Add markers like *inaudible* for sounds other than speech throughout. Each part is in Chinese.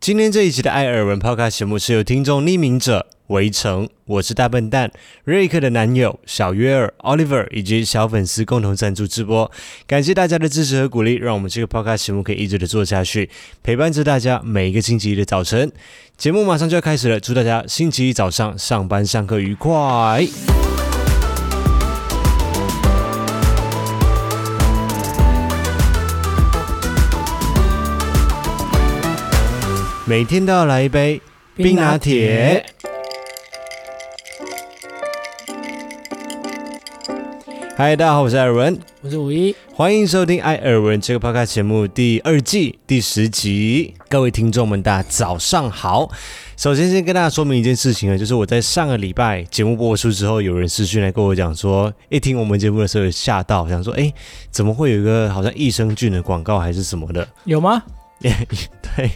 今天这一集的艾尔文抛开节目是由听众匿名者围城，我是大笨蛋，瑞克的男友小约尔 Oliver 以及小粉丝共同赞助直播，感谢大家的支持和鼓励，让我们这个抛开节目可以一直的做下去，陪伴着大家每一个星期一的早晨。节目马上就要开始了，祝大家星期一早上上班上课愉快。每天都要来一杯冰拿铁。嗨，大家好，我是艾尔文，我是五一，欢迎收听艾尔文这个 Podcast 节目第二季第十集。各位听众们，大家早上好。首先，先跟大家说明一件事情啊，就是我在上个礼拜节目播出之后，有人私讯来跟我讲说，一听我们节目的时候吓到，想说，哎，怎么会有一个好像益生菌的广告还是什么的？有吗？*laughs* 对，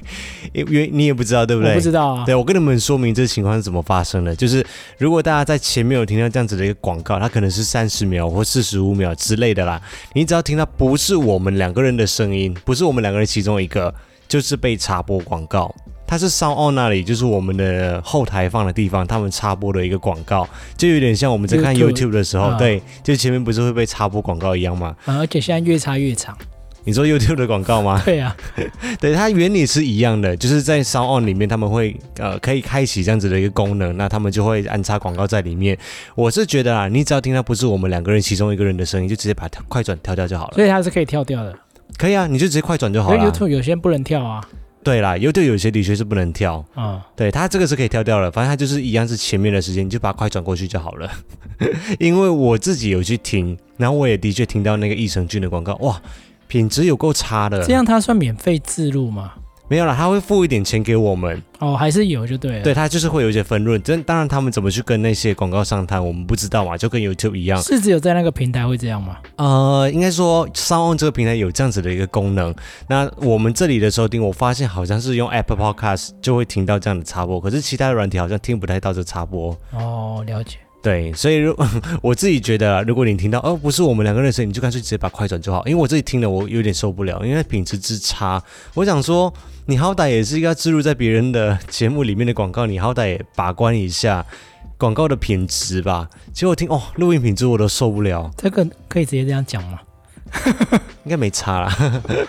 因为你也不知道，对不对？我不知道啊。对，我跟你们说明这情况是怎么发生的。就是如果大家在前面有听到这样子的一个广告，它可能是三十秒或四十五秒之类的啦。你只要听到不是我们两个人的声音，不是我们两个人其中一个，就是被插播广告。它是 SoundOn 那里，就是我们的后台放的地方，他们插播的一个广告，就有点像我们在看 YouTube 的时候，嗯、对，就前面不是会被插播广告一样吗？嗯，而且现在越插越长。你说 YouTube 的广告吗？*laughs* 对啊，*laughs* 对，它原理是一样的，就是在 SoundOn 里面他们会呃可以开启这样子的一个功能，那他们就会安插广告在里面。我是觉得啊，你只要听到不是我们两个人其中一个人的声音，就直接把它快转跳掉就好了。所以它是可以跳掉的。可以啊，你就直接快转就好了。YouTube 有些不能跳啊。对啦，YouTube 有些的确是不能跳。嗯，对，它这个是可以跳掉的，反正它就是一样是前面的时间，你就把它快转过去就好了。*laughs* 因为我自己有去听，然后我也的确听到那个益生菌的广告，哇。品质有够差的，这样它算免费自入吗？没有啦，他会付一点钱给我们。哦，还是有就对了。对，他就是会有一些分润。真当然，他们怎么去跟那些广告商谈，我们不知道嘛，就跟 YouTube 一样。是只有在那个平台会这样吗？呃，应该说，SoundOn 这个平台有这样子的一个功能。那我们这里的收听，我发现好像是用 Apple Podcast 就会听到这样的插播，可是其他的软体好像听不太到这插播。哦，了解。对，所以如 *laughs* 我自己觉得，如果你听到哦，不是我们两个人的声音，你就干脆直接把快转就好。因为我自己听了，我有点受不了，因为品质之差。我想说，你好歹也是要置入在别人的节目里面的广告，你好歹也把关一下广告的品质吧。结果我听哦，录音品质我都受不了。这个可以直接这样讲吗？*laughs* 应该没差啦。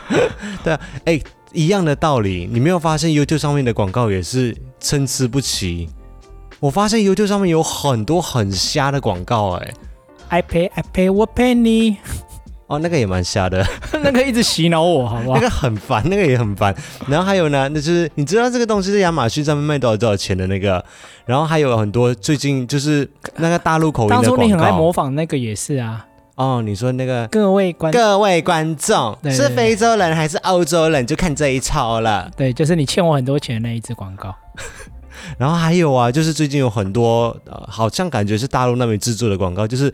*laughs* 对啊，哎，一样的道理，你没有发现 YouTube 上面的广告也是参差不齐。我发现 YouTube 上面有很多很瞎的广告，哎，I pay I pay 我 pay 你，*laughs* 哦，那个也蛮瞎的，那个一直洗脑我，好不好？那个很烦，那个也很烦。然后还有呢，那就是你知道这个东西在亚马逊上面卖多少多少钱的那个，然后还有很多最近就是那个大陆口音的广告。当初你很爱模仿那个也是啊。哦，你说那个各位观各位观众是非洲人还是欧洲人，就看这一套了。对，就是你欠我很多钱的那一支广告。*laughs* 然后还有啊，就是最近有很多，呃，好像感觉是大陆那边制作的广告，就是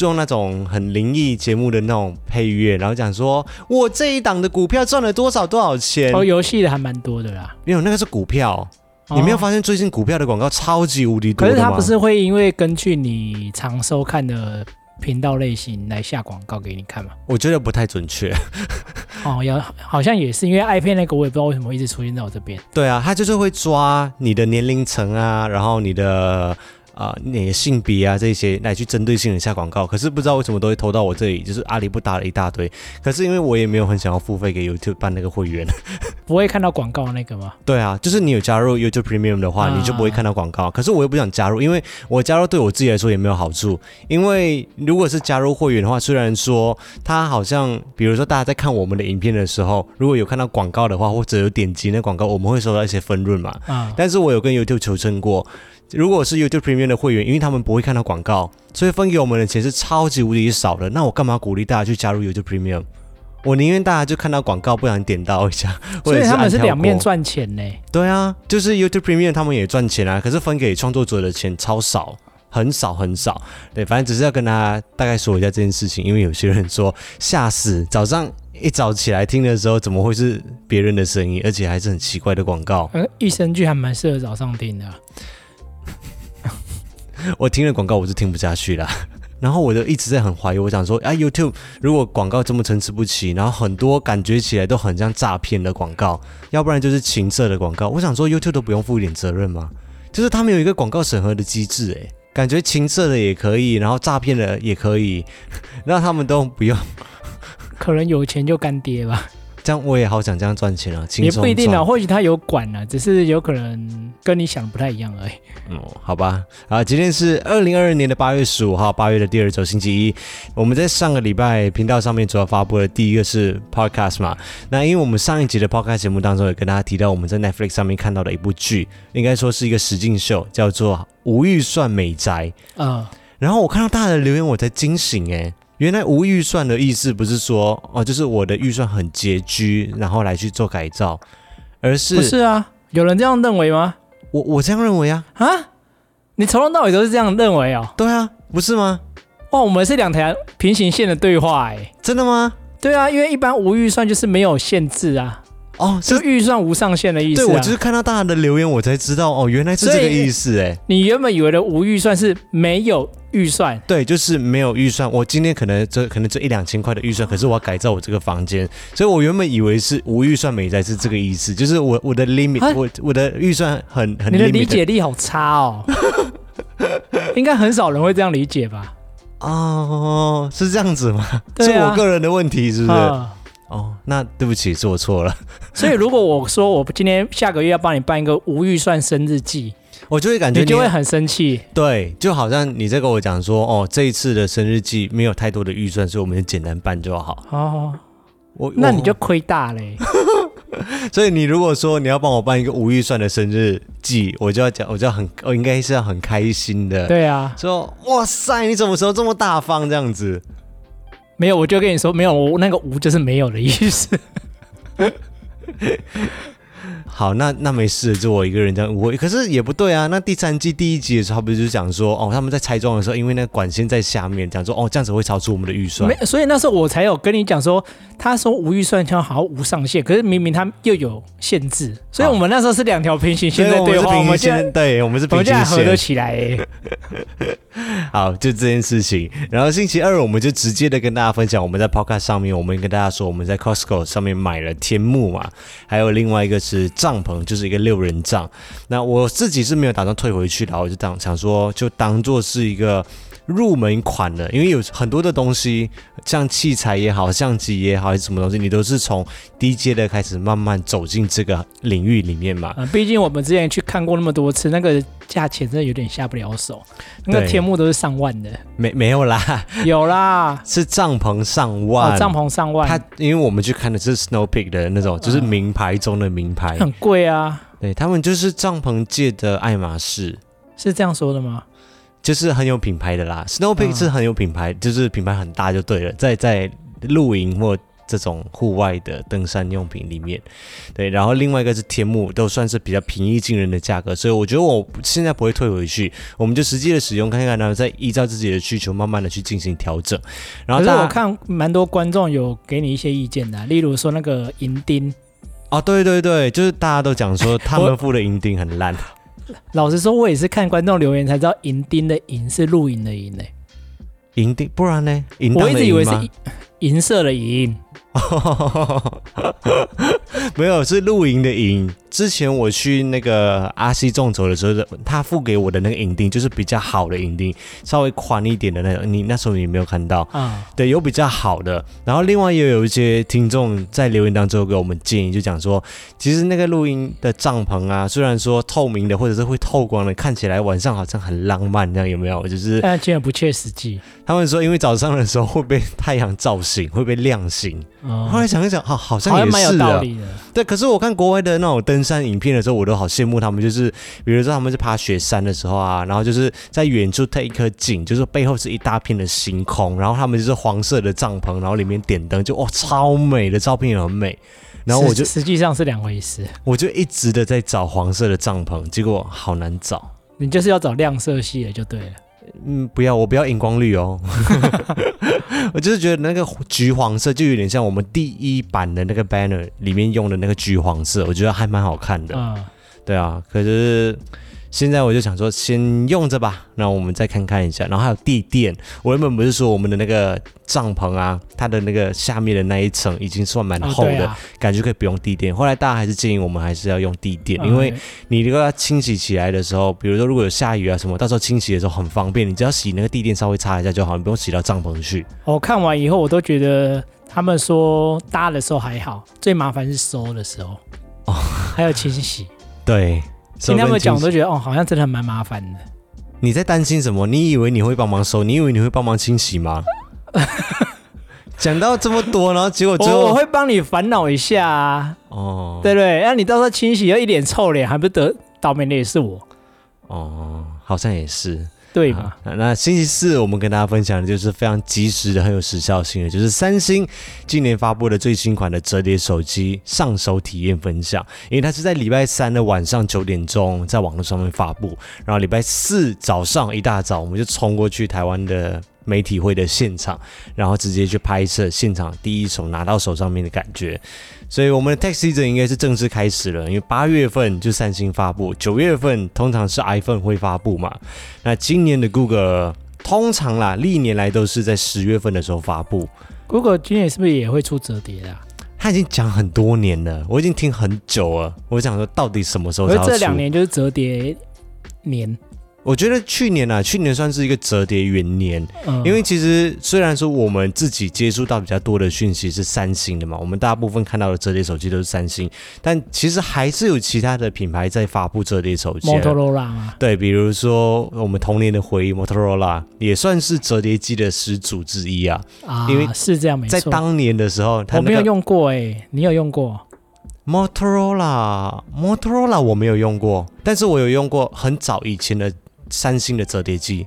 用那种很灵异节目的那种配乐，然后讲说我这一档的股票赚了多少多少钱。哦，游戏的还蛮多的啦。没有，那个是股票。哦，你没有发现最近股票的广告超级无敌多？可是它不是会因为根据你常收看的频道类型来下广告给你看吗？我觉得不太准确。*laughs* 哦，要好像也是，因为 iPad 那个我也不知道为什么一直出现在我这边。对啊，他就是会抓你的年龄层啊，然后你的。啊、呃，你的性别啊，这些来去针对性的下广告，可是不知道为什么都会投到我这里，就是阿里不搭了一大堆。可是因为我也没有很想要付费给 YouTube 办那个会员，*laughs* 不会看到广告那个吗？对啊，就是你有加入 YouTube Premium 的话，你就不会看到广告。可是我又不想加入，因为我加入对我自己来说也没有好处。因为如果是加入会员的话，虽然说他好像，比如说大家在看我们的影片的时候，如果有看到广告的话，或者有点击那广告，我们会收到一些分润嘛。啊，但是我有跟 YouTube 求证过。如果是 YouTube Premium 的会员，因为他们不会看到广告，所以分给我们的钱是超级无敌少的。那我干嘛鼓励大家去加入 YouTube Premium？我宁愿大家就看到广告，不想点到一下。*laughs* 所以他们是两面赚钱呢？对啊，就是 YouTube Premium 他们也赚钱啊，可是分给创作者的钱超少，很少很少。对，反正只是要跟大家大概说一下这件事情，因为有些人说吓死，早上一早起来听的时候，怎么会是别人的声音，而且还是很奇怪的广告？呃，益生菌还蛮适合早上听的。*laughs* 我听了广告，我是听不下去了。*laughs* 然后我就一直在很怀疑，我想说，啊，YouTube 如果广告这么参差不齐，然后很多感觉起来都很像诈骗的广告，要不然就是情色的广告。我想说，YouTube 都不用负一点责任吗？就是他们有一个广告审核的机制，哎，感觉情色的也可以，然后诈骗的也可以，*laughs* 让他们都不用。可能有钱就干爹吧。这样我也好想这样赚钱啊，也不一定啊，或许他有管啊，只是有可能跟你想的不太一样而已。嗯，好吧，啊，今天是二零二二年的八月十五号，八月的第二周星期一。我们在上个礼拜频道上面主要发布的第一个是 Podcast 嘛，那因为我们上一集的 Podcast 节目当中有跟大家提到我们在 Netflix 上面看到的一部剧，应该说是一个实境秀，叫做《无预算美宅》啊。然后我看到大家的留言，我才惊醒哎。原来无预算的意思不是说哦，就是我的预算很拮据，然后来去做改造，而是不是啊？有人这样认为吗？我我这样认为啊啊！你从头到尾都是这样认为哦？对啊，不是吗？哇，我们是两条平行线的对话哎，真的吗？对啊，因为一般无预算就是没有限制啊。哦，是预算无上限的意思、啊。对，我就是看到大家的留言，我才知道哦，原来是这个意思哎。你原本以为的无预算是没有预算，对，就是没有预算。我今天可能这可能这一两千块的预算，可是我要改造我这个房间，所以我原本以为是无预算美宅是这个意思，就是我我的 limit，、啊、我我的预算很很。你的理解力好差哦，*laughs* 应该很少人会这样理解吧？哦，是这样子吗？是、啊、我个人的问题，是不是？啊哦，那对不起，是我错了。*laughs* 所以如果我说我今天下个月要帮你办一个无预算生日季，我就会感觉你，你就会很生气。对，就好像你在跟我讲说，哦，这一次的生日季没有太多的预算，所以我们就简单办就好。哦，我那你就亏大嘞。*laughs* 所以你如果说你要帮我办一个无预算的生日季，我就要讲，我就要很，我应该是要很开心的。对啊，说哇塞，你怎么时候这么大方这样子？没有，我就跟你说，没有，我那个无就是没有的意思。*laughs* 好，那那没事，就我一个人这样我，可是也不对啊。那第三季第一集的时候，不是就是讲说，哦，他们在拆装的时候，因为那个管线在下面，讲说，哦，这样子会超出我们的预算。没，所以那时候我才有跟你讲说，他说无预算，好像无上限，可是明明他又有限制，所以我们那时候是两条平行线在对话。我们现在对，我们是平行线，合得起来。好，就这件事情。然后星期二，我们就直接的跟大家分享，我们在 Podcast 上面，我们跟大家说，我们在 Costco 上面买了天幕嘛，还有另外一个是帐篷，就是一个六人帐。那我自己是没有打算退回去的，我就当想说，就当做是一个。入门款的，因为有很多的东西，像器材也好，相机也好，还是什么东西，你都是从低阶的开始慢慢走进这个领域里面嘛。嗯，毕竟我们之前去看过那么多次，那个价钱真的有点下不了手。那个天幕都是上万的，没没有啦，*laughs* 有啦，*laughs* 是帐篷上万，哦，帐篷上万。他因为我们去看的是 Snow Peak 的那种，就是名牌中的名牌，很贵啊。对，他们就是帐篷界的爱马仕，是这样说的吗？就是很有品牌的啦，Snow Peak 是很有品牌，嗯、就是品牌很大就对了，在在露营或这种户外的登山用品里面，对，然后另外一个是天幕，都算是比较平易近人的价格，所以我觉得我现在不会退回去，我们就实际的使用看看，然后再依照自己的需求慢慢的去进行调整。然后可是我看蛮多观众有给你一些意见的，例如说那个银钉，哦，对对对，就是大家都讲说 *laughs* 他们付的银钉很烂。*laughs* 老实说，我也是看观众留言才知道，银钉的银是露营的营呢。银钉不然呢？我一直以为是银色的银。*laughs* 没有，是露营的营。之前我去那个阿西纵走的时候，他付给我的那个影钉就是比较好的影钉，稍微宽一点的那种。你那时候你没有看到对，有比较好的。然后另外也有一些听众在留言当中给我们建议，就讲说，其实那个露营的帐篷啊，虽然说透明的或者是会透光的，看起来晚上好像很浪漫，这样有没有？就是但竟然不切实际。他们说，因为早上的时候会被太阳照醒，会被亮醒。嗯、后来想一想，好，好像也是的。的对，可是我看国外的那种。登山影片的时候，我都好羡慕他们。就是比如说，他们是爬雪山的时候啊，然后就是在远处拍一颗景，就是背后是一大片的星空，然后他们就是黄色的帐篷，然后里面点灯，就哇，超美的照片也很美。然后我就实际上是两回事，我就一直的在找黄色的帐篷，结果好难找。你就是要找亮色系的就对了。嗯，不要，我不要荧光绿哦。*laughs* 我就是觉得那个橘黄色就有点像我们第一版的那个 banner 里面用的那个橘黄色，我觉得还蛮好看的。嗯，对啊。可是现在我就想说，先用着吧。那我们再看看一下。然后还有地垫，我原本不是说我们的那个帐篷啊，它的那个下面的那一层已经算蛮厚的，哦啊、感觉可以不用地垫。后来大家还是建议我们还是要用地垫，因为你如果要清洗起来的时候，比如说如果有下雨啊什么，到时候清洗的时候很方便，你只要洗那个地垫稍微擦一下就好，你不用洗到帐篷去。我看完以后，我都觉得他们说搭的时候还好，最麻烦是收的时候哦，还有清洗。对。听他们讲，我都觉得哦，好像真的蛮麻烦的。你在担心什么？你以为你会帮忙收？你以为你会帮忙清洗吗？*laughs* 讲到这么多，然后结果最后我，我会帮你烦恼一下啊。哦，对对，那你到时候清洗要一脸臭脸，还不得倒霉的也是我。哦，好像也是。对吧？那星期四我们跟大家分享的就是非常及时的、很有时效性的，就是三星今年发布的最新款的折叠手机上手体验分享。因为它是在礼拜三的晚上九点钟在网络上面发布，然后礼拜四早上一大早我们就冲过去台湾的。媒体会的现场，然后直接去拍摄现场第一手拿到手上面的感觉，所以我们的 Tech Season 应该是正式开始了。因为八月份就三星发布，九月份通常是 iPhone 会发布嘛。那今年的 Google 通常啦，历年来都是在十月份的时候发布。Google 今年是不是也会出折叠啊？他已经讲很多年了，我已经听很久了。我想说，到底什么时候才要出？这两年就是折叠年。我觉得去年啊，去年算是一个折叠元年，嗯、因为其实虽然说我们自己接触到比较多的讯息是三星的嘛，我们大部分看到的折叠手机都是三星，但其实还是有其他的品牌在发布折叠手机。摩托罗拉啊，对，比如说我们童年的回忆，摩托罗拉也算是折叠机的始祖之一啊。啊，因为是这样，没错。在当年的时候，我没有用过哎，你有用过？摩托罗拉，摩托罗拉我没有用过，但是我有用过很早以前的。三星的折叠机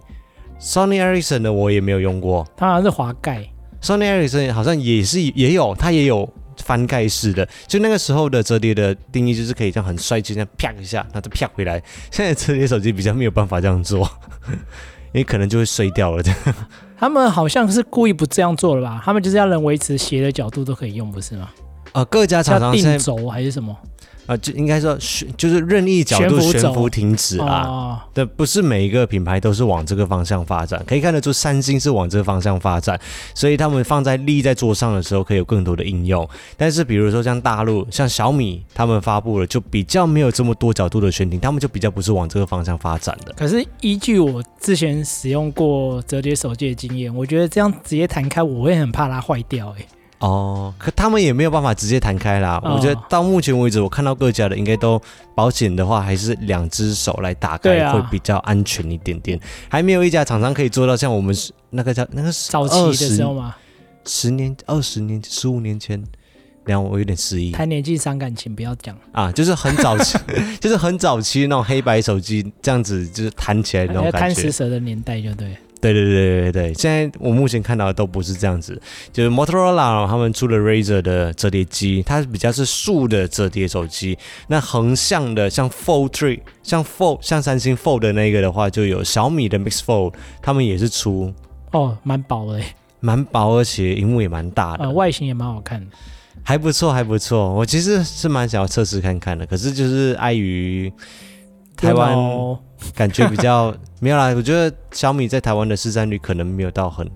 ，Sony Ericsson 的我也没有用过，它好像是滑盖。Sony Ericsson 好像也是也有，它也有翻盖式的。就那个时候的折叠的定义就是可以这样很帅气，这样啪一下，它就啪回来。*laughs* 现在折叠手机比较没有办法这样做，*laughs* 因为可能就会碎掉了。这样，他们好像是故意不这样做了吧？他们就是要能维持斜的角度都可以用，不是吗？呃，各家厂商定轴还是什么？啊，就应该说悬，就是任意角度悬浮停止啊。对，不是每一个品牌都是往这个方向发展，可以看得出三星是往这个方向发展，所以他们放在立在桌上的时候，可以有更多的应用。但是比如说像大陆，像小米，他们发布了就比较没有这么多角度的悬停，他们就比较不是往这个方向发展的。可是依据我之前使用过折叠手机的经验，我觉得这样直接弹开，我会很怕它坏掉，欸，诶。哦，可他们也没有办法直接弹开啦。哦、我觉得到目前为止，我看到各家的应该都保险的话，还是两只手来打开会比较安全一点点。啊、还没有一家厂商可以做到像我们是那个叫那个早期的时候吗？十年、二十年、十五年前，然后我有点失忆。谈年纪伤感情，不要讲啊！就是很早期，*laughs* *laughs* 就是很早期那种黑白手机这样子，就是弹起来的那种感觉。贪食蛇的年代就对。对对对对对，现在我目前看到的都不是这样子，就是 Motorola 他们出了 Razr 的折叠机，它比较是竖的折叠手机。那横向的像 Fold 3，像 Fold，像三星 Fold 的那个的话，就有小米的 Mix Fold，他们也是出哦，蛮薄的，蛮薄，而且荧幕也蛮大的，呃，外形也蛮好看的，还不错，还不错。我其实是蛮想要测试看看的，可是就是碍于。台湾感觉比较没有啦，我觉得小米在台湾的市占率可能没有到很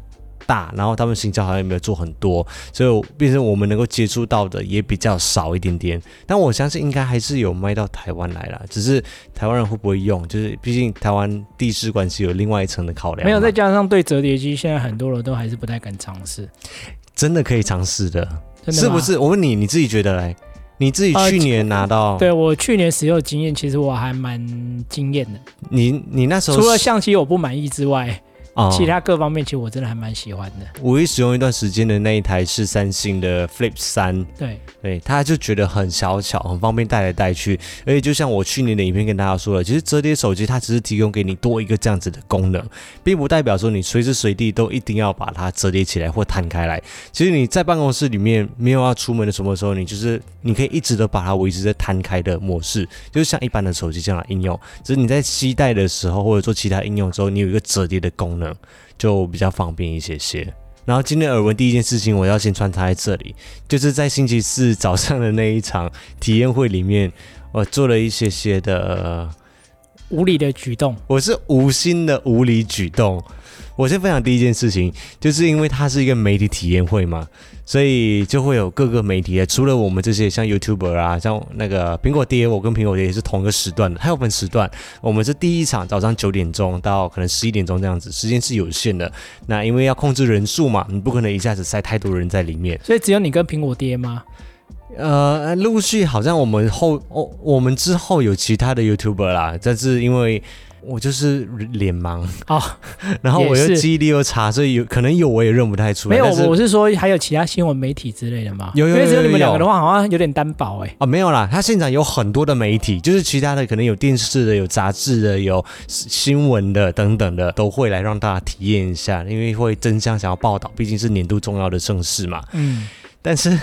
大，然后他们行销好像也没有做很多，所以变成我们能够接触到的也比较少一点点。但我相信应该还是有卖到台湾来啦，只是台湾人会不会用，就是毕竟台湾地势关系有另外一层的考量。没有，再加上对折叠机，现在很多人都还是不太敢尝试。真的可以尝试的，是不是？我问你，你自己觉得嘞？你自己去年拿到？呃、对我去年使用经验，其实我还蛮惊艳的。你你那时候除了相机我不满意之外。其他各方面其实我真的还蛮喜欢的。我一使用一段时间的那一台是三星的 Flip 三，对对，他就觉得很小巧，很方便带来带去。而且就像我去年的影片跟大家说了，其实折叠手机它只是提供给你多一个这样子的功能，并不代表说你随时随地都一定要把它折叠起来或摊开来。其实你在办公室里面没有要出门的什么时候，你就是你可以一直都把它维持在摊开的模式，就是像一般的手机这样的应用。只是你在携带的时候或者做其他应用之后，你有一个折叠的功能。就比较方便一些些。然后今天耳闻第一件事情，我要先穿插在这里，就是在星期四早上的那一场体验会里面，我做了一些些的无理的举动，我是无心的无理举动。我先分享第一件事情，就是因为它是一个媒体体验会嘛，所以就会有各个媒体，除了我们这些像 YouTuber 啊，像那个苹果爹，我跟苹果爹也是同一个时段的，还有分时段，我们是第一场早上九点钟到可能十一点钟这样子，时间是有限的。那因为要控制人数嘛，你不可能一下子塞太多人在里面，所以只有你跟苹果爹吗？呃，陆续好像我们后哦，我们之后有其他的 YouTuber 啦，但是因为我就是脸盲哦，*laughs* 然后我又记忆力又差，所以有可能有我也认不太出来。没有，是我是说还有其他新闻媒体之类的吗？有，有，有，有，有，因为只有你们两个的话，好像有点单薄哎。啊、哦，没有啦，他现场有很多的媒体，就是其他的可能有电视的、有杂志的、有新闻的等等的，都会来让大家体验一下，因为会争相想要报道，毕竟是年度重要的盛事嘛。嗯。但是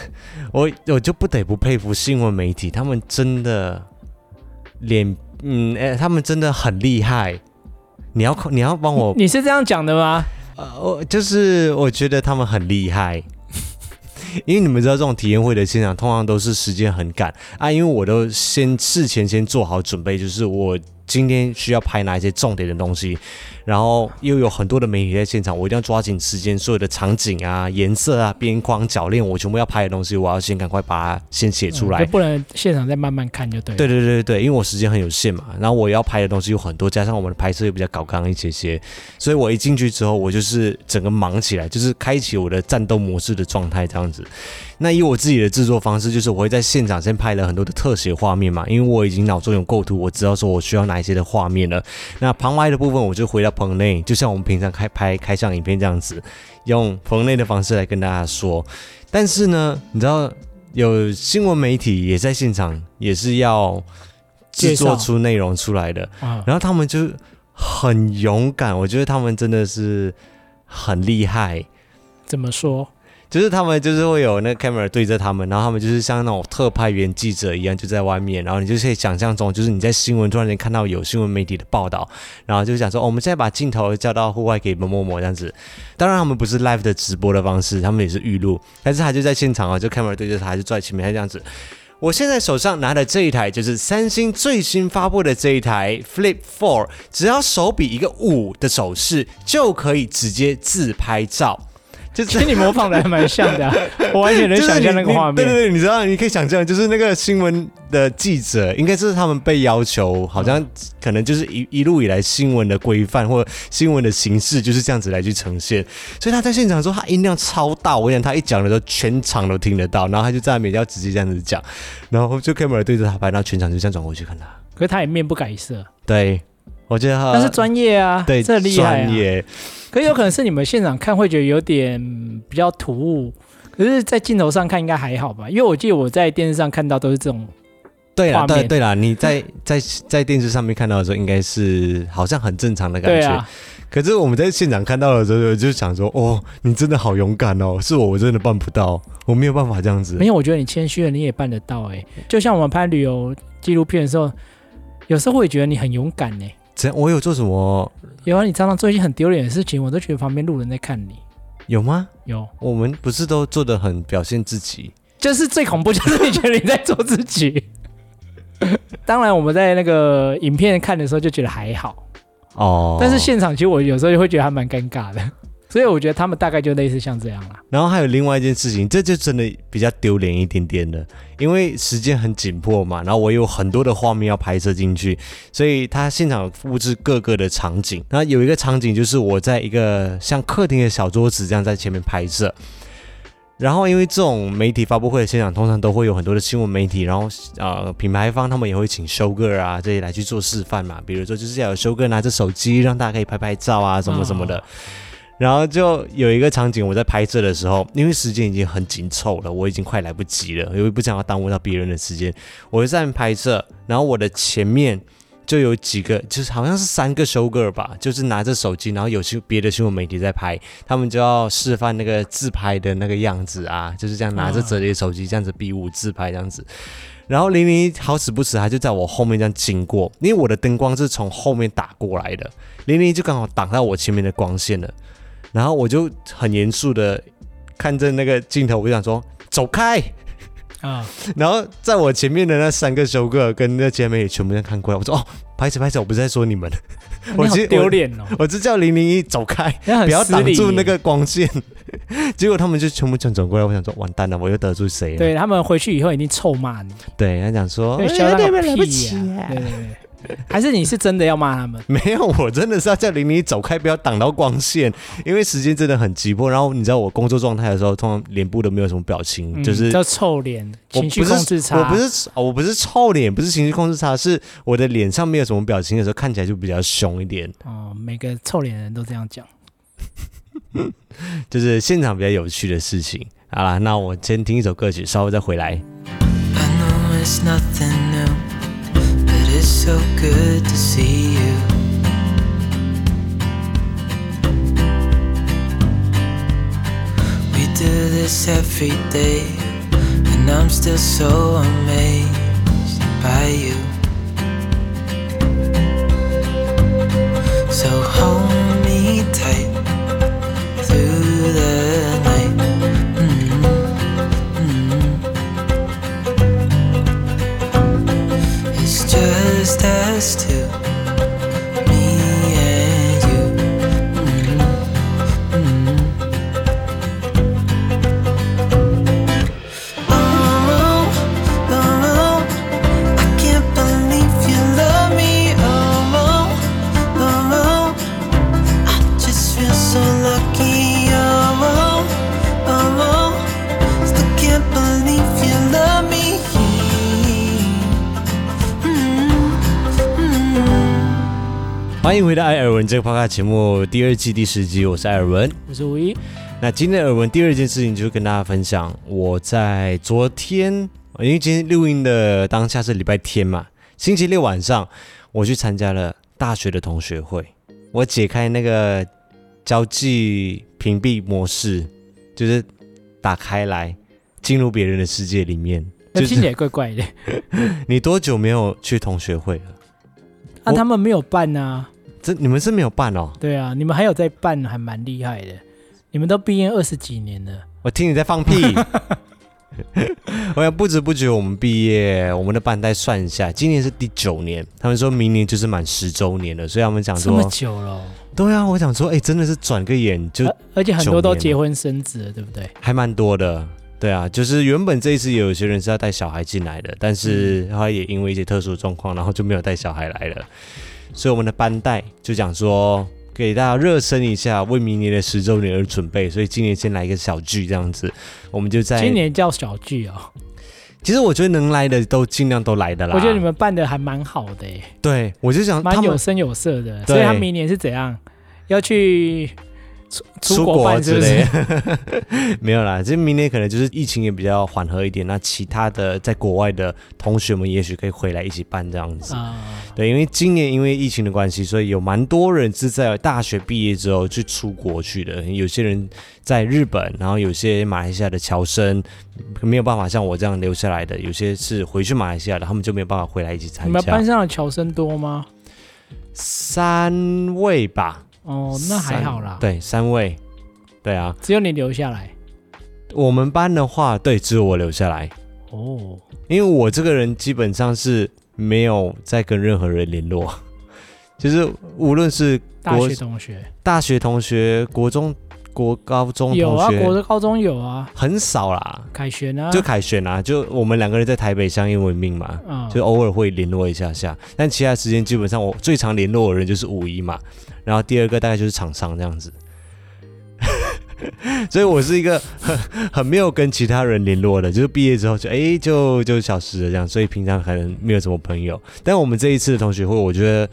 我我就不得不佩服新闻媒体，他们真的脸嗯哎，他们真的很厉害。你要你要帮我，你是这样讲的吗？呃，我就是我觉得他们很厉害，*laughs* 因为你们知道这种体验会的现场通常都是时间很赶啊，因为我都先事前先做好准备，就是我。今天需要拍哪一些重点的东西，然后又有很多的媒体在现场，我一定要抓紧时间，所有的场景啊、颜色啊、边框、脚链，我全部要拍的东西，我要先赶快把它先写出来，嗯、不能现场再慢慢看就对。对对对对，因为我时间很有限嘛，然后我要拍的东西有很多，加上我们的拍摄又比较搞刚一些些，所以我一进去之后，我就是整个忙起来，就是开启我的战斗模式的状态这样子。那以我自己的制作方式，就是我会在现场先拍了很多的特写画面嘛，因为我已经脑中有构图，我知道说我需要哪一些的画面了。那旁白的部分，我就回到棚内，就像我们平常开拍开箱影片这样子，用棚内的方式来跟大家说。但是呢，你知道有新闻媒体也在现场，也是要制作出内容出来的，然后他们就很勇敢，我觉得他们真的是很厉害。怎么说？就是他们就是会有那个 camera 对着他们，然后他们就是像那种特派员记者一样就在外面，然后你就可以想象中，就是你在新闻突然间看到有新闻媒体的报道，然后就想说，我们现在把镜头交到户外给某某某这样子。当然他们不是 live 的直播的方式，他们也是预录，但是他就在现场啊，就 camera 对着他，就坐在前面，这样子。我现在手上拿的这一台就是三星最新发布的这一台 Flip 4，只要手比一个五的手势就可以直接自拍照。*laughs* 就跟你模仿的还蛮像的，啊，*laughs* 我完全能想象那个画面。对对对，你知道，你可以想象，就是那个新闻的记者，应该是他们被要求，好像可能就是一一路以来新闻的规范或者新闻的形式就是这样子来去呈现。所以他在现场说，他音量超大，我想他一讲的时候，全场都听得到。然后他就在那边要直接这样子讲，然后就 camera 对着他拍，然后全场就这样转过去看他。可是他也面不改色。对。我觉得他，但是专业啊，对，这厉害啊。专业，可是有可能是你们现场看会觉得有点比较突兀，可是，在镜头上看应该还好吧？因为我记得我在电视上看到都是这种。对啦，对对啦，你在在在电视上面看到的时候，应该是好像很正常的感觉。啊、可是我们在现场看到的时候，就想说，哦，你真的好勇敢哦！是我，我真的办不到，我没有办法这样子。没有，我觉得你谦虚了，你也办得到哎。就像我们拍旅游纪录片的时候，有时候会觉得你很勇敢哎。这我有做什么？有啊，你常常做一些很丢脸的事情，我都觉得旁边路人在看你。有吗？有。我们不是都做的很表现自己？*laughs* 就是最恐怖，就是你觉得你在做自己。当然，我们在那个影片看的时候就觉得还好哦，但是现场其实我有时候就会觉得还蛮尴尬的。所以我觉得他们大概就类似像这样啦。然后还有另外一件事情，这就真的比较丢脸一点点的，因为时间很紧迫嘛。然后我有很多的画面要拍摄进去，所以他现场布置各个的场景。那有一个场景就是我在一个像客厅的小桌子这样在前面拍摄。然后因为这种媒体发布会的现场通常都会有很多的新闻媒体，然后呃品牌方他们也会请修哥啊这些来去做示范嘛。比如说就是要有修哥拿着手机让大家可以拍拍照啊什么什么的。然后就有一个场景，我在拍摄的时候，因为时间已经很紧凑了，我已经快来不及了，因为不想要耽误到别人的时间，我就在拍摄。然后我的前面就有几个，就是好像是三个 show girl 吧，就是拿着手机，然后有些别的新闻媒体在拍，他们就要示范那个自拍的那个样子啊，就是这样拿着折叠手机这样子比武自拍这样子。然后玲玲好死不死，她就在我后面这样经过，因为我的灯光是从后面打过来的，玲玲就刚好挡到我前面的光线了。然后我就很严肃的看着那个镜头，我就想说走开 *laughs* 啊。然后在我前面的那三个修哥跟那姐妹也全部在看过来，我说哦，拍手拍手，我不是在说你们，*laughs* 我好丢脸哦，我只叫零零一走开，不要挡住那个光线。*laughs* 结果他们就全部转转过来，我想说完蛋了，我又得罪谁了？对，他们回去以后一定臭骂你。对，他讲说，对，小对对不起，对对对。*laughs* 还是你是真的要骂他们？*laughs* 没有，我真的是要叫玲玲走开，不要挡到光线，*laughs* 因为时间真的很急迫。然后你知道我工作状态的时候，通常脸部都没有什么表情，嗯、就是叫臭脸，情绪控制差。我不是，我不是臭脸，不是情绪控制差，是我的脸上没有什么表情的时候，看起来就比较凶一点。哦，每个臭脸人都这样讲，就是现场比较有趣的事情。好了，那我先听一首歌曲，稍后再回来。It's so good to see you. We do this every day, and I'm still so amazed by you. So hold me tight 欢迎回到艾尔文这个 podcast 节目第二季第十集，我是艾尔文，我是吴一。那今天的尔文第二件事情就是跟大家分享，我在昨天，因为今天录音的当下是礼拜天嘛，星期六晚上我去参加了大学的同学会，我解开那个交际屏蔽模式，就是打开来进入别人的世界里面，那听起来怪怪的。*laughs* 你多久没有去同学会了？啊，他们没有办啊。这你们是没有办哦？对啊，你们还有在办，还蛮厉害的。你们都毕业二十几年了，我听你在放屁。*laughs* *laughs* 我想不知不觉我们毕业，我们的班代算一下，今年是第九年。他们说明年就是满十周年了，所以他们讲说这么久了。对啊，我想说，哎，真的是转个眼就，而且很多都结婚生子了，对不对？还蛮多的。对啊，就是原本这一次有些人是要带小孩进来的，但是他也因为一些特殊状况，然后就没有带小孩来了。所以我们的班代就讲说，给大家热身一下，为明年的十周年而准备。所以今年先来一个小聚这样子，我们就在今年叫小聚哦。其实我觉得能来的都尽量都来的啦。我觉得你们办的还蛮好的耶。对，我就想蛮有声有色的。所以他明年是怎样要去？出国之类的，*laughs* 没有啦。这明年可能就是疫情也比较缓和一点，那其他的在国外的同学们也许可以回来一起办这样子。对，因为今年因为疫情的关系，所以有蛮多人是在大学毕业之后去出国去的。有些人在日本，然后有些马来西亚的侨生没有办法像我这样留下来的，有些是回去马来西亚的，他们就没有办法回来一起参加。你们班上的侨生多吗？三位吧。哦，那还好啦。对，三位，对啊，只有你留下来。我们班的话，对，只有我留下来。哦，因为我这个人基本上是没有再跟任何人联络，就是无论是大学同学、大学同学、国中、国高中同学，有啊，国的、高中有啊，很少啦。凯旋啊，就凯旋啊，就我们两个人在台北相依为命嘛，嗯、就偶尔会联络一下下，但其他时间基本上我最常联络的人就是五一嘛。然后第二个大概就是厂商这样子，*laughs* 所以我是一个很很没有跟其他人联络的，就是毕业之后就哎就就消失了这样，所以平常可能没有什么朋友。但我们这一次的同学会，我觉得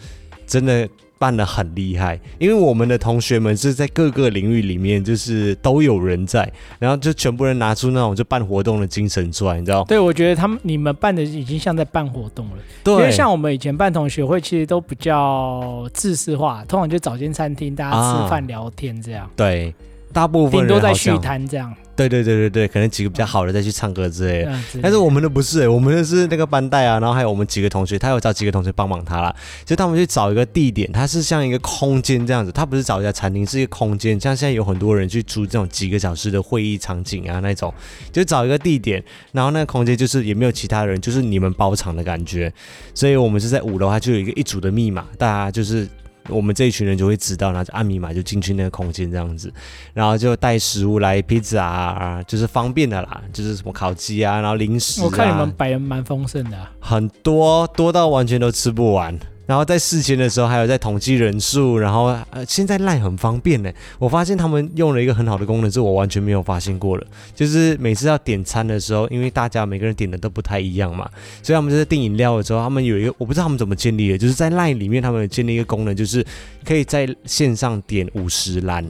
真的。办得很厉害，因为我们的同学们是在各个领域里面，就是都有人在，然后就全部人拿出那种就办活动的精神出来，你知道？对，我觉得他们你们办的已经像在办活动了。对，因为像我们以前办同学会，其实都比较制式化，通常就找间餐厅大家吃饭聊天这样。啊、对，大部分人在续摊这样。对对对对对，可能几个比较好的再去唱歌之类的。但是我们的不是、欸，我们的是那个班带啊，然后还有我们几个同学，他有找几个同学帮忙他啦，就他们去找一个地点，它是像一个空间这样子，他不是找一家餐厅，是一个空间，像现在有很多人去租这种几个小时的会议场景啊那种，就找一个地点，然后那个空间就是也没有其他人，就是你们包场的感觉，所以我们是在五楼，它就有一个一组的密码，大家就是。我们这一群人就会知道，然后就按密码就进去那个空间这样子，然后就带食物来，披萨啊，就是方便的啦，就是什么烤鸡啊，然后零食啊。我看你们摆的蛮丰盛的啊，很多多到完全都吃不完。然后在事前的时候，还有在统计人数。然后呃，现在赖很方便呢。我发现他们用了一个很好的功能，是我完全没有发现过的。就是每次要点餐的时候，因为大家每个人点的都不太一样嘛，所以他们就在订饮料的时候，他们有一个我不知道他们怎么建立的，就是在赖里面他们有建立一个功能，就是可以在线上点五十篮。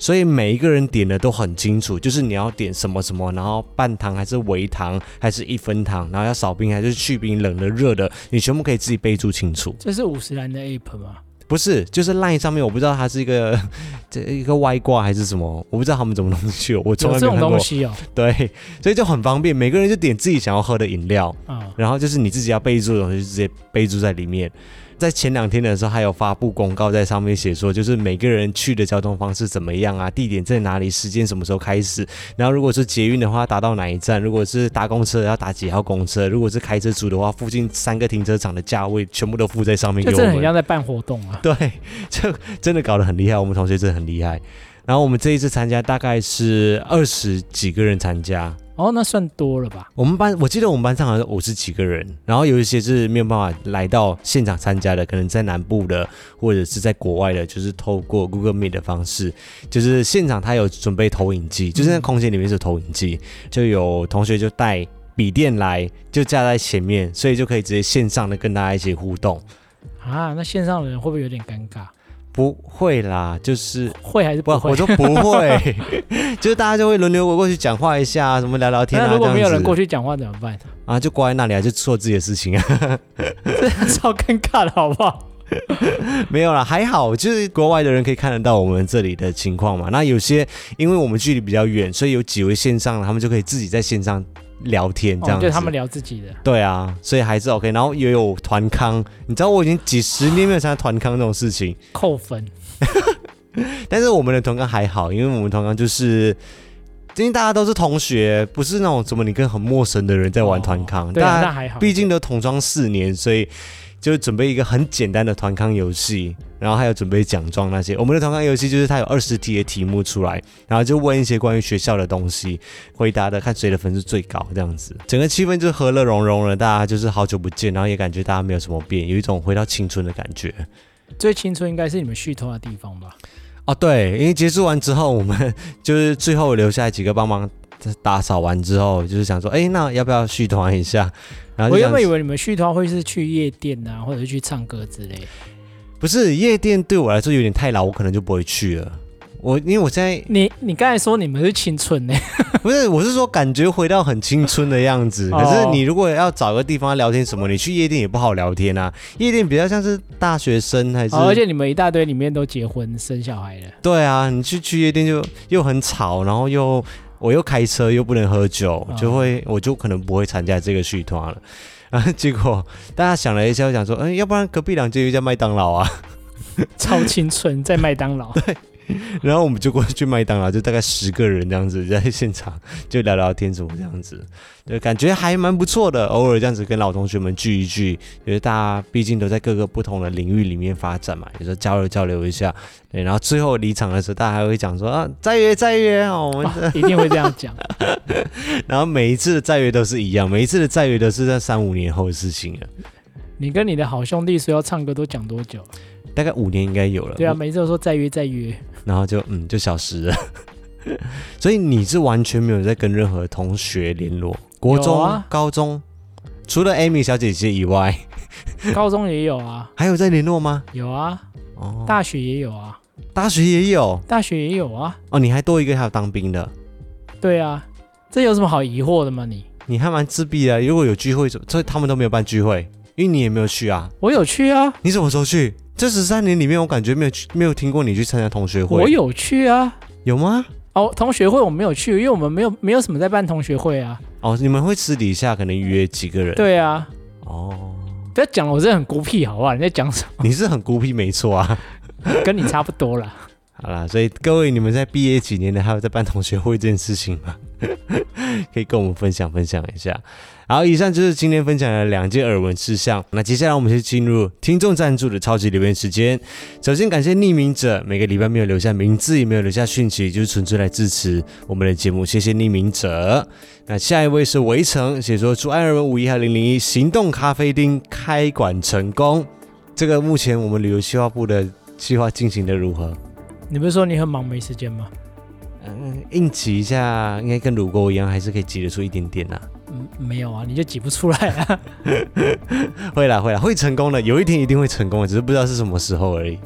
所以每一个人点的都很清楚，就是你要点什么什么，然后半糖还是微糖还是一分糖，然后要少冰还是去冰，冷的热的，你全部可以自己备注清楚。这是五十岚的 app 吗？不是，就是 LINE 上面，我不知道它是一个这一个外挂还是什么，我不知道他们怎么弄去，我从来没有看过。*laughs* 这种东西哦。对，所以就很方便，每个人就点自己想要喝的饮料，哦、然后就是你自己要备注的东西就直接备注在里面。在前两天的时候，还有发布公告在上面写说，就是每个人去的交通方式怎么样啊，地点在哪里，时间什么时候开始，然后如果是捷运的话，搭到哪一站；如果是搭公车要打几号公车；如果是开车族的话，附近三个停车场的价位全部都附在上面给我们。就真的很像在办活动啊！对，就真的搞得很厉害，我们同学真的很厉害。然后我们这一次参加大概是二十几个人参加。哦，那算多了吧？我们班我记得我们班上好像五十几个人，然后有一些是没有办法来到现场参加的，可能在南部的或者是在国外的，就是透过 Google Meet 的方式，就是现场他有准备投影机，就是那空间里面是投影机，就有同学就带笔电来，就架在前面，所以就可以直接线上的跟大家一起互动。啊，那线上的人会不会有点尴尬？不会啦，就是会还是不会？我说不会，*laughs* 就是大家就会轮流过去讲话一下，什么聊聊天啊。那如果没有人过去讲话怎么办？啊，就挂在那里啊，就做自己的事情啊。这超尴尬的，好不好？*laughs* 没有啦，还好，就是国外的人可以看得到我们这里的情况嘛。那有些因为我们距离比较远，所以有几位线上，他们就可以自己在线上。聊天这样子，哦，对，他们聊自己的，对啊，所以还是 OK。然后也有团康，你知道我已经几十年没有参加团康这种事情，扣分。*laughs* 但是我们的团康还好，因为我们团康就是，因为大家都是同学，不是那种什么你跟很陌生的人在玩团康，哦，对啊，那还好，毕竟都同窗四年，所以。就准备一个很简单的团康游戏，然后还有准备奖状那些。我们的团康游戏就是它有二十题的题目出来，然后就问一些关于学校的东西，回答的看谁的分数最高，这样子，整个气氛就和乐融融了。大家就是好久不见，然后也感觉大家没有什么变，有一种回到青春的感觉。最青春应该是你们续通的地方吧？哦，对，因为结束完之后，我们 *laughs* 就是最后留下来几个帮忙打扫完之后，就是想说，哎，那要不要续团一下？*laughs* 然后我原本以为你们续团会是去夜店啊，或者是去唱歌之类。不是夜店对我来说有点太老，我可能就不会去了。我因为我现在 *laughs* 你你刚才说你们是青春呢？*laughs* 不是，我是说感觉回到很青春的样子。可是你如果要找个地方聊天什么，你去夜店也不好聊天啊。夜店比较像是大学生还是？而且你们一大堆里面都结婚生小孩了。对啊，你去去夜店就又很吵，然后又。我又开车又不能喝酒，就会我就可能不会参加这个续团了。然 *laughs* 后结果大家想了一下，我想说，嗯，要不然隔壁两间有一家麦当劳啊，*laughs* 超青春在麦当劳。对。然后我们就过去麦当劳，就大概十个人这样子在现场就聊聊天什么这样子，对，感觉还蛮不错的。偶尔这样子跟老同学们聚一聚，因为大家毕竟都在各个不同的领域里面发展嘛，有时候交流交流一下。对，然后最后离场的时候，大家还会讲说啊，再约再约哦，我们、哦、一定会这样讲。*laughs* 然后每一次的再约都是一样，每一次的再约都是在三五年后的事情了。你跟你的好兄弟说要唱歌都讲多久？大概五年应该有了。对啊，每次都说再约再约。然后就嗯就消失了，*laughs* 所以你是完全没有在跟任何同学联络，国中、啊、高中，除了 Amy 小姐姐以外，*laughs* 高中也有啊，还有在联络吗？有啊，哦，大学也有啊，大学也有，大学也有啊，哦，你还多一个还有当兵的，对啊，这有什么好疑惑的吗？你？你还蛮自闭的，如果有聚会，所以他们都没有办聚会，因为你也没有去啊，我有去啊，你什么时候去？这十三年里面，我感觉没有去，没有听过你去参加同学会。我有去啊，有吗？哦，同学会我没有去，因为我们没有没有什么在办同学会啊。哦，你们会私底下可能约几个人？对啊。哦，不要讲了，我真的很孤僻，好不好？你在讲什么？你是很孤僻，没错啊，跟你差不多啦。*laughs* 好啦，所以各位，你们在毕业几年的，还有在办同学会这件事情吗？*laughs* 可以跟我们分享分享一下。好，以上就是今天分享的两件耳闻事项。那接下来我们就进入听众赞助的超级留言时间。首先感谢匿名者，每个礼拜没有留下名字，也没有留下讯息，就是纯粹来支持我们的节目。谢谢匿名者。那下一位是围城，写说祝艾尔文五一和零零一行动咖啡厅开馆成功。这个目前我们旅游计划部的计划进行的如何？你不是说你很忙没时间吗？嗯，硬挤一下，应该跟乳沟一样，还是可以挤得出一点点呐、啊。嗯，没有啊，你就挤不出来啊。*laughs* 会啦，会啦，会成功的，有一天一定会成功的，只是不知道是什么时候而已。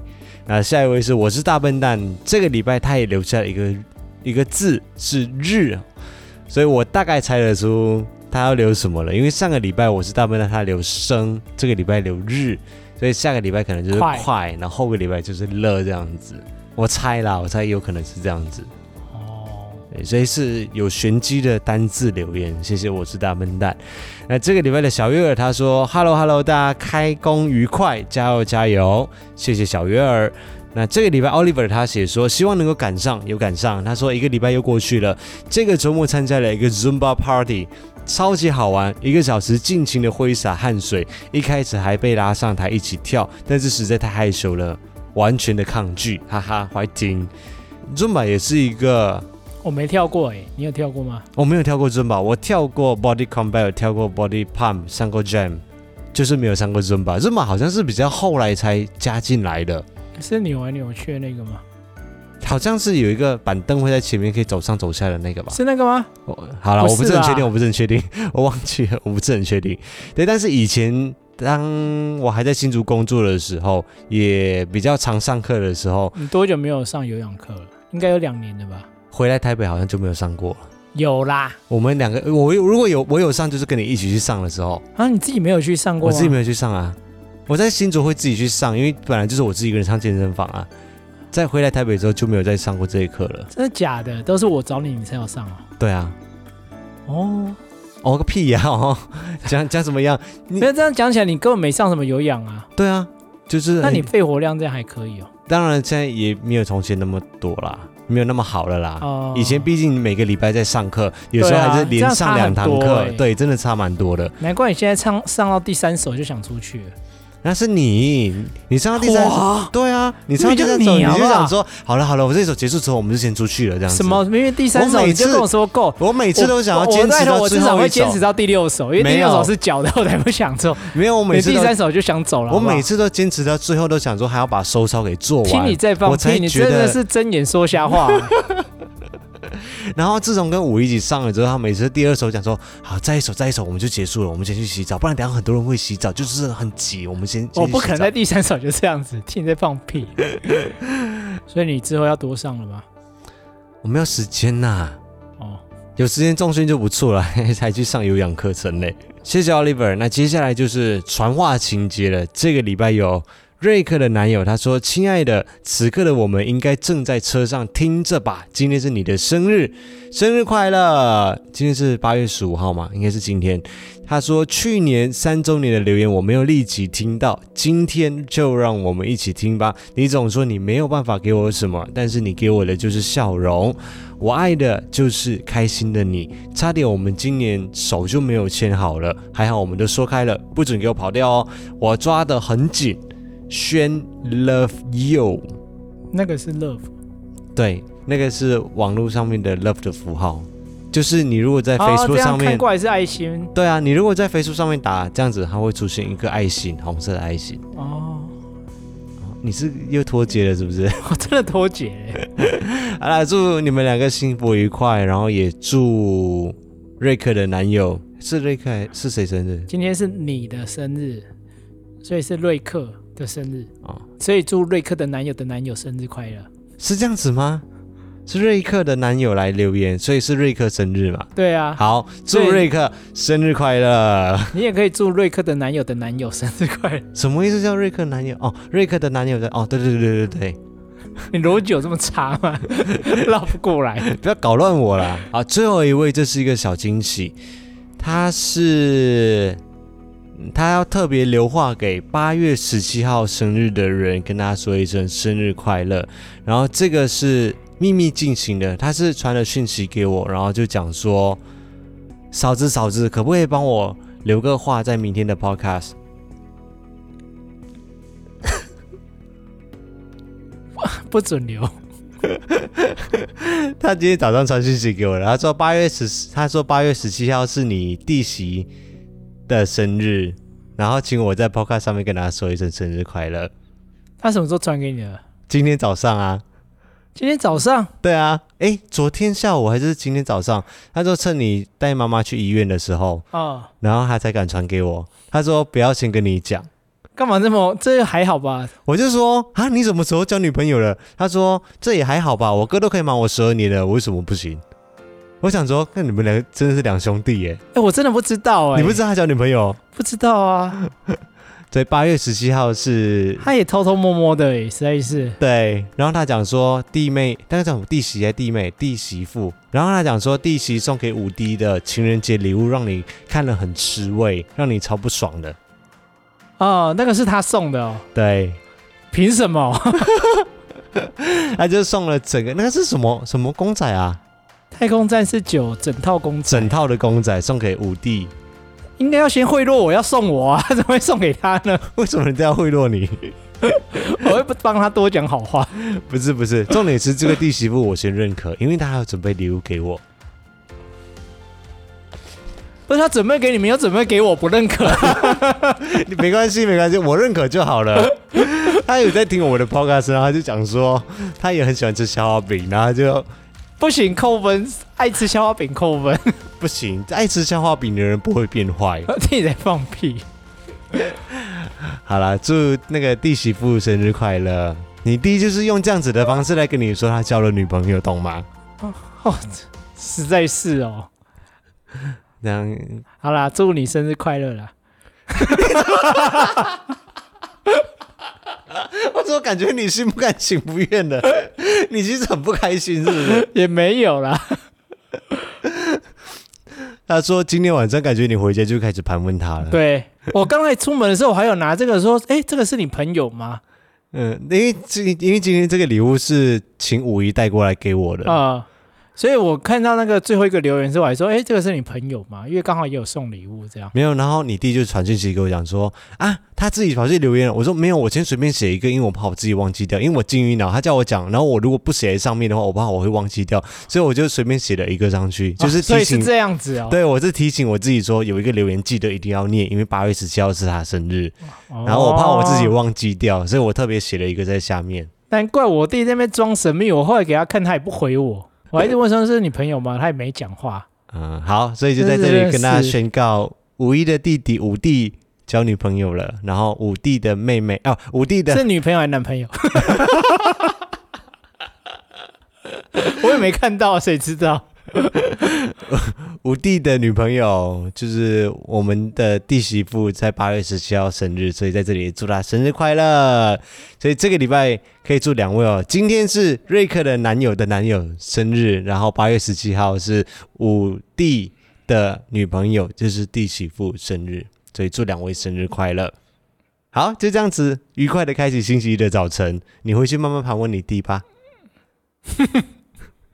那下一位是我是大笨蛋，这个礼拜他也留下了一个一个字是日，所以我大概猜得出他要留什么了。因为上个礼拜我是大笨蛋，他留生，这个礼拜留日，所以下个礼拜可能就是快，快然后后个礼拜就是乐这样子。我猜啦，我猜有可能是这样子。哦，所以是有玄机的单字留言，谢谢，我是大笨蛋。那这个礼拜的小月儿他说：“Hello Hello，大家开工愉快，加油加油！”谢谢小月儿。那这个礼拜 Oliver 他写说：“希望能够赶上，有赶上。”他说：“一个礼拜又过去了，这个周末参加了一个 Zumba Party，超级好玩，一个小时尽情的挥洒汗水，一开始还被拉上台一起跳，但是实在太害羞了。”完全的抗拒，哈哈，怀听。Zumba 也是一个，我没跳过哎，你有跳过吗？我没有跳过 Zumba，我跳过 Body Combat，跳过 Body Pump，上过 Jam，就是没有上过 Zumba。Zumba 好像是比较后来才加进来的，是扭来扭去的那个吗？好像是有一个板凳会在前面可以走上走下的那个吧？是那个吗？好了，我不是很确定，我不是很确定，我忘记了，我不是很确定。对，但是以前。当我还在新竹工作的时候，也比较常上课的时候，你多久没有上有氧课了？应该有两年了吧？回来台北好像就没有上过了。有啦，我们两个，我如果有我有上，就是跟你一起去上的时候啊。你自己没有去上过？我自己没有去上啊。我在新竹会自己去上，因为本来就是我自己一个人上健身房啊。在回来台北之后就没有再上过这一课了。真的假的？都是我找你，你才有上啊？对啊。哦。哦个屁呀！哦，*laughs* 讲讲怎么样？你不要这样讲起来，你根本没上什么有氧啊。对啊，就是。那你肺活量这样还可以哦。当然，现在也没有从前那么多啦，没有那么好了啦。哦。以前毕竟每个礼拜在上课，有时候还是连上两堂课，对，真的差蛮多的。难怪你现在唱上到第三首就想出去了。那是你，你唱到第三首，对啊，你唱到第三首你就想说，好了好了，我这首结束之后，我们就先出去了，这样子。什么？明明第三首你就跟我说够，我每次都想要坚持到至少会坚持到第六首，因为第六首是脚的，我才不想做。没有，我每次第三首就想走了。我每次都坚持到最后，都想说还要把收操给做完。听你在放屁，你真的是睁眼说瞎话。*laughs* 然后自从跟五一起上了之后，他每次第二首讲说好，再一首再一首我们就结束了，我们先去洗澡，不然等下很多人会洗澡，就是很急。我们先，我不可能在第三首就这样子听你在放屁，所以你之后要多上了吗？*laughs* 我没有时间呐、啊。哦，有时间重训就不错了，*laughs* 才去上有氧课程嘞。谢谢 Oliver。那接下来就是传话情节了，这个礼拜有。瑞克的男友他说：“亲爱的，此刻的我们应该正在车上听着吧？今天是你的生日，生日快乐！今天是八月十五号吗？应该是今天。”他说：“去年三周年的留言我没有立即听到，今天就让我们一起听吧。你总说你没有办法给我什么，但是你给我的就是笑容。我爱的就是开心的你。差点我们今年手就没有牵好了，还好我们都说开了，不准给我跑掉哦。我抓得很紧。”宣 love you，那个是 love，对，那个是网络上面的 love 的符号，就是你如果在 Facebook 上面，看过来是爱心，对啊，你如果在 Facebook 上面打这样子，它会出现一个爱心，红色的爱心。哦，你是又脱节了是不是？*laughs* 我真的脱节。*laughs* 好啦，祝你们两个幸福愉快，然后也祝瑞克的男友是瑞克是谁生日？今天是你的生日，所以是瑞克。的生日啊，所以祝瑞克的男友的男友生日快乐，是这样子吗？是瑞克的男友来留言，所以是瑞克生日嘛？对啊，好，祝瑞克生日快乐。你也可以祝瑞克的男友的男友生日快乐。什么意思叫瑞克男友？哦，瑞克的男友的哦，对对对对对对，*laughs* 你逻辑有这么差吗？*laughs* 绕不过来，*laughs* 不要搞乱我啦！啊，最后一位，这是一个小惊喜，他是他要特别留话给八月十七号生日的人，跟他说一声生日快乐。然后这个是秘密进行的，他是传了讯息给我，然后就讲说，嫂子嫂子，可不可以帮我留个话在明天的 podcast？*laughs* 不准留。*laughs* 他今天早上传讯息给我了，他说八月十，他说八月十七号是你弟媳的生日，然后请我在 Podcast 上面跟他说一声生日快乐。他什么时候传给你的？今天早上啊。今天早上？对啊。哎，昨天下午还是今天早上？他说趁你带妈妈去医院的时候，哦，然后他才敢传给我。他说不要先跟你讲。干嘛这么？这还好吧？我就说啊，你什么时候交女朋友了？他说这也还好吧，我哥都可以瞒我十二年了，我为什么不行？我想说，那你们两个真的是两兄弟耶！哎，我真的不知道哎，你不知道他交女朋友？不知道啊。*laughs* 所以八月十七号是，他也偷偷摸摸的，实在是。对，然后他讲说弟妹，但是讲弟媳还弟妹，弟媳妇。然后他讲说弟媳送给五弟的情人节礼物，让你看了很吃味，让你超不爽的。哦，那个是他送的哦。对，凭什么？*laughs* 他就送了整个，那个是什么什么公仔啊？太空战士九整套公仔，整套的公仔送给五弟。应该要先贿赂我，要送我啊？*laughs* 怎么会送给他呢？为什么人家要贿赂你？*laughs* 我会不帮他多讲好话。不是不是，重点是这个弟媳妇我先认可，因为他还要准备礼物给我。不是他准备给你，们，要准备给我，不认可。你 *laughs* 没关系，没关系，我认可就好了。他有在听我的 podcast，然后他就讲说，他也很喜欢吃消化饼，然后就不行扣分，爱吃消化饼扣分，*laughs* 不行，爱吃消化饼的人不会变坏。*laughs* 你在放屁。好了，祝那个弟媳妇生日快乐。你弟就是用这样子的方式来跟你说他交了女朋友，懂吗？*laughs* 哦，实在是哦。这样好啦，祝你生日快乐啦！*laughs* 我怎么感觉你心不甘情不愿的？*laughs* 你其实很不开心，是不是？也没有啦。*laughs* 他说今天晚上感觉你回家就开始盘问他了。对，我刚才出门的时候，我还有拿这个说：“哎，这个是你朋友吗？”嗯，因为今因为今天这个礼物是请五一带过来给我的啊。嗯所以我看到那个最后一个留言之后，我还说：“哎，这个是你朋友吗？”因为刚好也有送礼物这样。没有，然后你弟就传讯息给我讲说：“啊，他自己跑去留言了。”我说：“没有，我先随便写一个，因为我怕我自己忘记掉，因为我金鱼脑，他叫我讲，然后我如果不写在上面的话，我怕我会忘记掉，所以我就随便写了一个上去，就是提醒。这样子哦。对，我是提醒我自己说有一个留言记得一定要念，因为八月十七号是他生日，哦，然后我怕我自己忘记掉，所以我特别写了一个在下面。难怪我弟在那边装神秘，我后来给他看，他也不回我。我还一直问说：“是你朋友吗？”他也没讲话。嗯，好，所以就在这里跟大家宣告，五一的弟弟五弟交女朋友了，然后五弟的妹妹哦，五弟的是女朋友还是男朋友？*laughs* 我也没看到，谁知道？*laughs* 五弟的女朋友就是我们的弟媳妇，在八月十七号生日，所以在这里祝她生日快乐。所以这个礼拜可以祝两位哦，今天是瑞克的男友的男友生日，然后八月十七号是五弟的女朋友，就是弟媳妇生日，所以祝两位生日快乐。好，就这样子愉快的开启星期一的早晨，你回去慢慢盘问你弟吧。*laughs*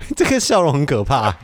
*laughs* 这个笑容很可怕。